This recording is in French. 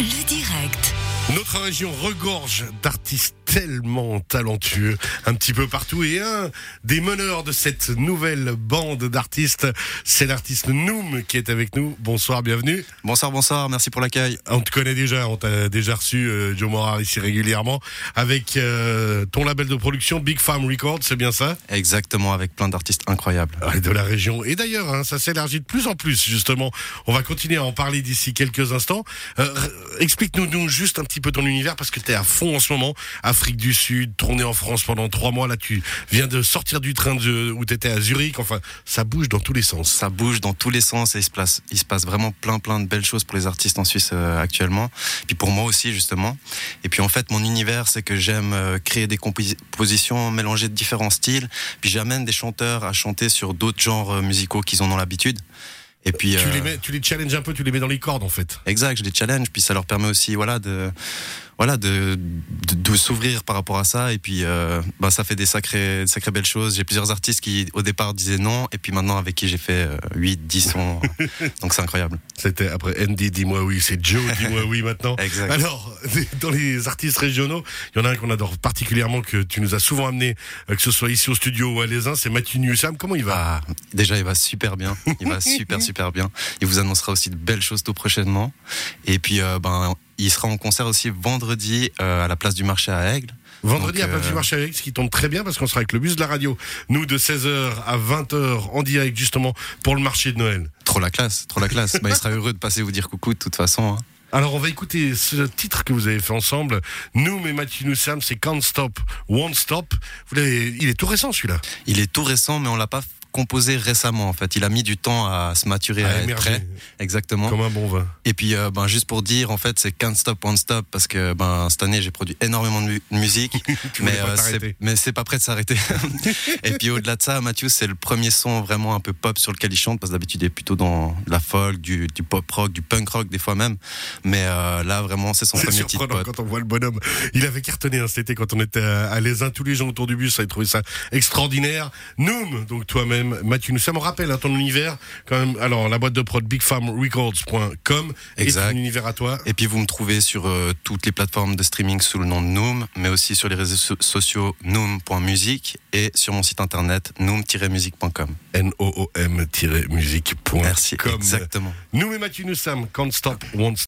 Le direct. Notre région regorge d'artistes tellement talentueux un petit peu partout et un des meneurs de cette nouvelle bande d'artistes, c'est l'artiste Noom qui est avec nous. Bonsoir, bienvenue. Bonsoir, bonsoir, merci pour l'accueil. On te connaît déjà, on t'a déjà reçu euh, Joe Morar ici régulièrement avec euh, ton label de production Big Farm Records, c'est bien ça? Exactement, avec plein d'artistes incroyables. Ouais, De la région. Et d'ailleurs, hein, ça s'élargit de plus en plus justement. On va continuer à en parler d'ici quelques instants. Euh, Explique-nous nous juste un petit peu ton univers parce que tu es à fond en ce moment. Afrique du Sud, tourné en France pendant trois mois. Là, tu viens de sortir du train de, où tu étais à Zurich. Enfin, ça bouge dans tous les sens. Ça bouge dans tous les sens et il se, place, il se passe vraiment plein plein de belles choses pour les artistes en Suisse euh, actuellement. Puis pour moi aussi justement. Et puis en fait mon univers c'est que j'aime euh, créer des compositions mélangées de différents styles. Puis j'amène des chanteurs à chanter sur d'autres genres euh, musicaux qu'ils en ont l'habitude. Et puis Tu euh, les mets, tu les challenges un peu, tu les mets dans les cordes en fait. Exact, je les challenge, puis ça leur permet aussi, voilà, de, voilà, de, de, de s'ouvrir par rapport à ça, et puis, euh, bah, ça fait des sacrées, des sacrées belles choses. J'ai plusieurs artistes qui, au départ, disaient non, et puis maintenant, avec qui j'ai fait euh, 8, 10 sons, donc c'est incroyable. C'était après Andy, dis-moi oui, c'est Joe, dis-moi oui maintenant. Exact. Alors, dans les artistes régionaux, il y en a un qu'on adore particulièrement, que tu nous as souvent amené, euh, que ce soit ici au studio ou à Les Uns, c'est Mathieu Newsam. Comment il va? Ah, déjà, il va super bien, il va super, super bien. Il vous annoncera aussi de belles choses tout prochainement. Et puis, euh, ben, il sera en concert aussi vendredi euh, à la place du marché à Aigle. Vendredi Donc, à Place du euh, Marché avec, ce qui tombe très bien parce qu'on sera avec le bus de la radio, nous de 16h à 20h en direct justement pour le marché de Noël. Trop la classe, trop la classe. Bah, il sera heureux de passer vous dire coucou de toute façon. hein. Alors on va écouter ce titre que vous avez fait ensemble, nous mais Mathieu Newsam, c'est Can't Stop, Won't Stop. Vous il est tout récent celui-là. Il est tout récent, mais on l'a pas composé récemment en fait. Il a mis du temps à se maturer, À à, être prêt. Exactement. Comme un bon vin. Et puis, euh, ben, juste pour dire, en fait, c'est Can't Stop, Won't Stop, parce que ben, cette année, j'ai produit énormément de mu- musique, Tu mais euh, c'est- mais c'est pas prêt de s'arrêter. et puis, au-delà de ça, Matthew, c'est le premier son vraiment un peu pop sur lequel il chante, parce que d'habitude, il est plutôt dans de la folk, du, du pop rock, du punk rock, des fois même. Mais euh, là, vraiment, c'est son premier titre pop. quand on voit le bonhomme. Il avait cartonné hein, cet été quand on était à, à Les Uns, tous les gens autour du bus avaient trouvé ça extraordinaire. Noom, donc toi-même, Mathieu Newsam, on rappelle hein, ton univers quand même. Alors la boîte de prod bigfarmrecords.com Exact. ton univers à toi. Et puis vous me trouvez sur euh, toutes les plateformes de streaming sous le nom de Noom, mais aussi sur les réseaux so- sociaux noom.musique et sur mon site internet noom-musique.com. N-O-O-M-musique.com. Merci, exactement. Nous et Mathieu Newsam, Can't Stop, Won't